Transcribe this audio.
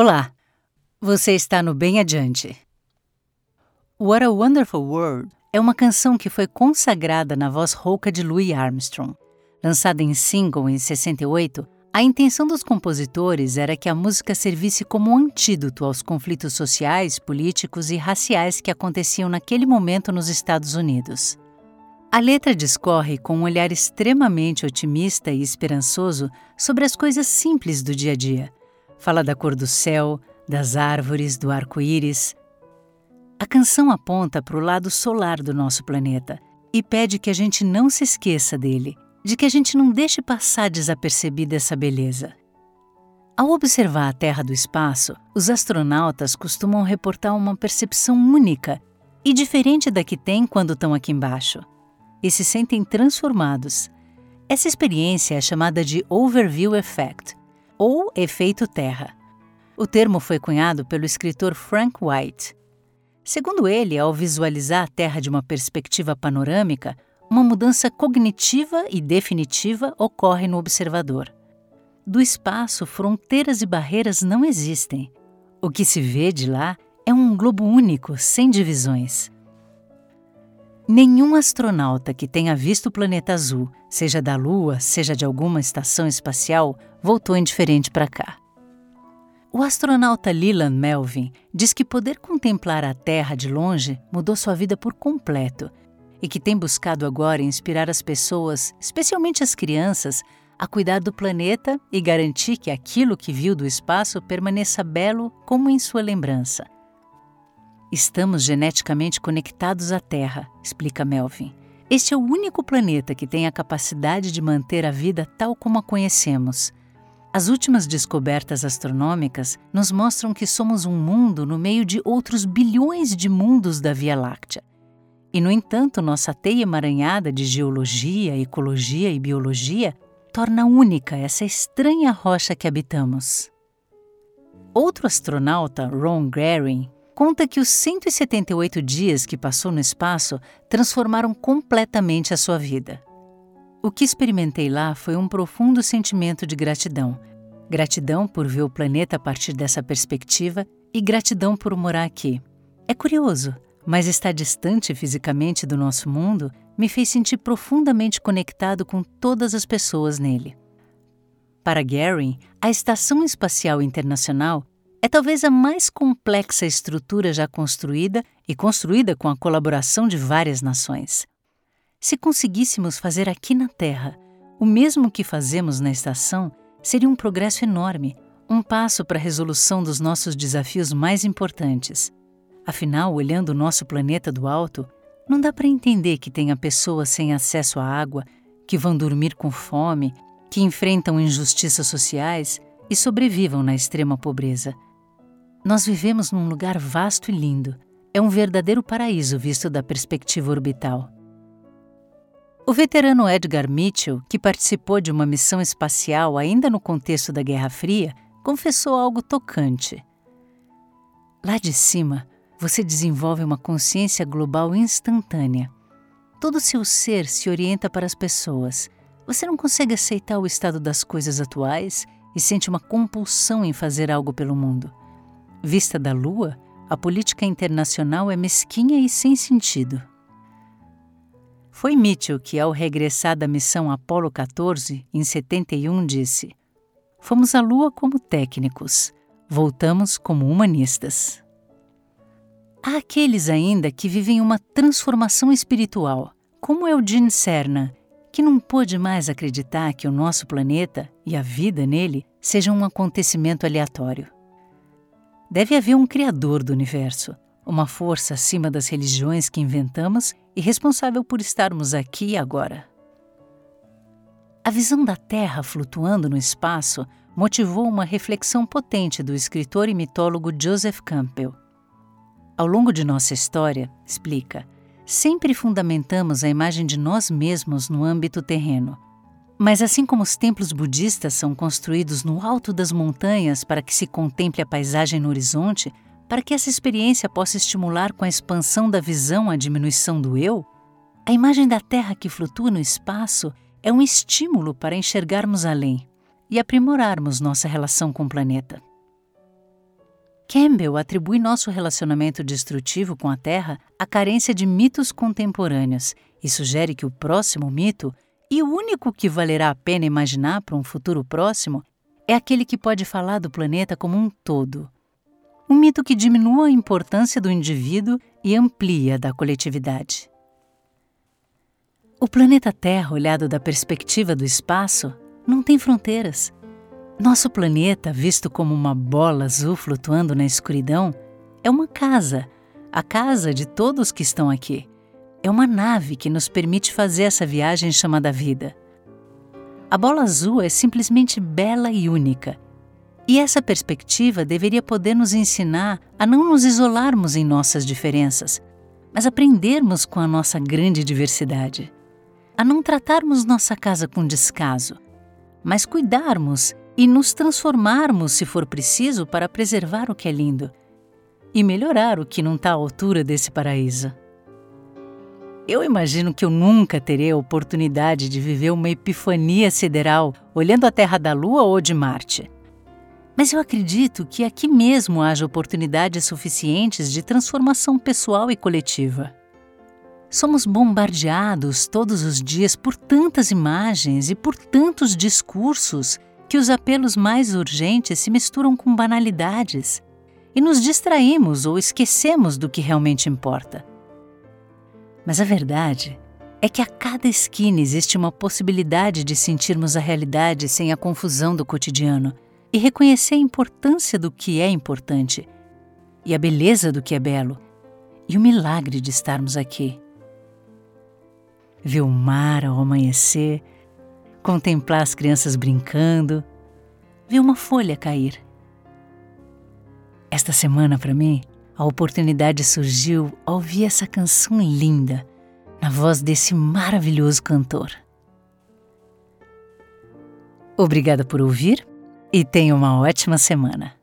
Olá, você está no Bem Adiante. What a Wonderful World é uma canção que foi consagrada na voz rouca de Louis Armstrong. Lançada em single em 68, a intenção dos compositores era que a música servisse como um antídoto aos conflitos sociais, políticos e raciais que aconteciam naquele momento nos Estados Unidos. A letra discorre com um olhar extremamente otimista e esperançoso sobre as coisas simples do dia a dia. Fala da cor do céu, das árvores, do arco-íris. A canção aponta para o lado solar do nosso planeta e pede que a gente não se esqueça dele, de que a gente não deixe passar desapercebida essa beleza. Ao observar a Terra do espaço, os astronautas costumam reportar uma percepção única e diferente da que têm quando estão aqui embaixo e se sentem transformados. Essa experiência é chamada de Overview Effect, ou efeito Terra. O termo foi cunhado pelo escritor Frank White. Segundo ele, ao visualizar a Terra de uma perspectiva panorâmica, uma mudança cognitiva e definitiva ocorre no observador. Do espaço, fronteiras e barreiras não existem. O que se vê de lá é um globo único, sem divisões. Nenhum astronauta que tenha visto o planeta azul, seja da Lua, seja de alguma estação espacial, voltou indiferente para cá. O astronauta Leland Melvin diz que poder contemplar a Terra de longe mudou sua vida por completo e que tem buscado agora inspirar as pessoas, especialmente as crianças, a cuidar do planeta e garantir que aquilo que viu do espaço permaneça belo como em sua lembrança. Estamos geneticamente conectados à Terra, explica Melvin. Este é o único planeta que tem a capacidade de manter a vida tal como a conhecemos. As últimas descobertas astronômicas nos mostram que somos um mundo no meio de outros bilhões de mundos da Via Láctea. E, no entanto, nossa teia emaranhada de geologia, ecologia e biologia torna única essa estranha rocha que habitamos. Outro astronauta, Ron Garing, conta que os 178 dias que passou no espaço transformaram completamente a sua vida. O que experimentei lá foi um profundo sentimento de gratidão. Gratidão por ver o planeta a partir dessa perspectiva e gratidão por morar aqui. É curioso, mas estar distante fisicamente do nosso mundo me fez sentir profundamente conectado com todas as pessoas nele. Para Gary, a Estação Espacial Internacional é talvez a mais complexa estrutura já construída e construída com a colaboração de várias nações. Se conseguíssemos fazer aqui na Terra o mesmo que fazemos na estação, seria um progresso enorme, um passo para a resolução dos nossos desafios mais importantes. Afinal, olhando o nosso planeta do alto, não dá para entender que tenha pessoas sem acesso à água, que vão dormir com fome, que enfrentam injustiças sociais e sobrevivam na extrema pobreza. Nós vivemos num lugar vasto e lindo. É um verdadeiro paraíso visto da perspectiva orbital. O veterano Edgar Mitchell, que participou de uma missão espacial ainda no contexto da Guerra Fria, confessou algo tocante. Lá de cima, você desenvolve uma consciência global instantânea. Todo seu ser se orienta para as pessoas. Você não consegue aceitar o estado das coisas atuais e sente uma compulsão em fazer algo pelo mundo. Vista da Lua, a política internacional é mesquinha e sem sentido. Foi Mitchell que, ao regressar da missão Apollo 14, em 71, disse: Fomos à Lua como técnicos, voltamos como humanistas. Há aqueles ainda que vivem uma transformação espiritual, como Eugene Cerna, que não pôde mais acreditar que o nosso planeta e a vida nele sejam um acontecimento aleatório. Deve haver um Criador do universo, uma força acima das religiões que inventamos e responsável por estarmos aqui agora. A visão da Terra flutuando no espaço motivou uma reflexão potente do escritor e mitólogo Joseph Campbell. Ao longo de nossa história, explica, sempre fundamentamos a imagem de nós mesmos no âmbito terreno mas assim como os templos budistas são construídos no alto das montanhas para que se contemple a paisagem no horizonte, para que essa experiência possa estimular com a expansão da visão a diminuição do eu, a imagem da Terra que flutua no espaço é um estímulo para enxergarmos além e aprimorarmos nossa relação com o planeta. Campbell atribui nosso relacionamento destrutivo com a Terra à carência de mitos contemporâneos e sugere que o próximo mito, e o único que valerá a pena imaginar para um futuro próximo, é aquele que pode falar do planeta como um todo. Um mito que diminua a importância do indivíduo e amplia da coletividade. O planeta Terra, olhado da perspectiva do espaço, não tem fronteiras. Nosso planeta, visto como uma bola azul flutuando na escuridão, é uma casa, a casa de todos que estão aqui. É uma nave que nos permite fazer essa viagem chamada vida. A bola azul é simplesmente bela e única. E essa perspectiva deveria poder nos ensinar a não nos isolarmos em nossas diferenças, mas aprendermos com a nossa grande diversidade a não tratarmos nossa casa com descaso, mas cuidarmos e nos transformarmos, se for preciso, para preservar o que é lindo e melhorar o que não está à altura desse paraíso. Eu imagino que eu nunca terei a oportunidade de viver uma epifania sideral olhando a Terra da Lua ou de Marte. Mas eu acredito que aqui mesmo haja oportunidades suficientes de transformação pessoal e coletiva. Somos bombardeados todos os dias por tantas imagens e por tantos discursos que os apelos mais urgentes se misturam com banalidades e nos distraímos ou esquecemos do que realmente importa. Mas a verdade é que a cada esquina existe uma possibilidade de sentirmos a realidade sem a confusão do cotidiano e reconhecer a importância do que é importante, e a beleza do que é belo, e o milagre de estarmos aqui ver o mar ao amanhecer, contemplar as crianças brincando, ver uma folha cair. Esta semana, para mim, a oportunidade surgiu ao ouvir essa canção linda na voz desse maravilhoso cantor. Obrigada por ouvir e tenha uma ótima semana.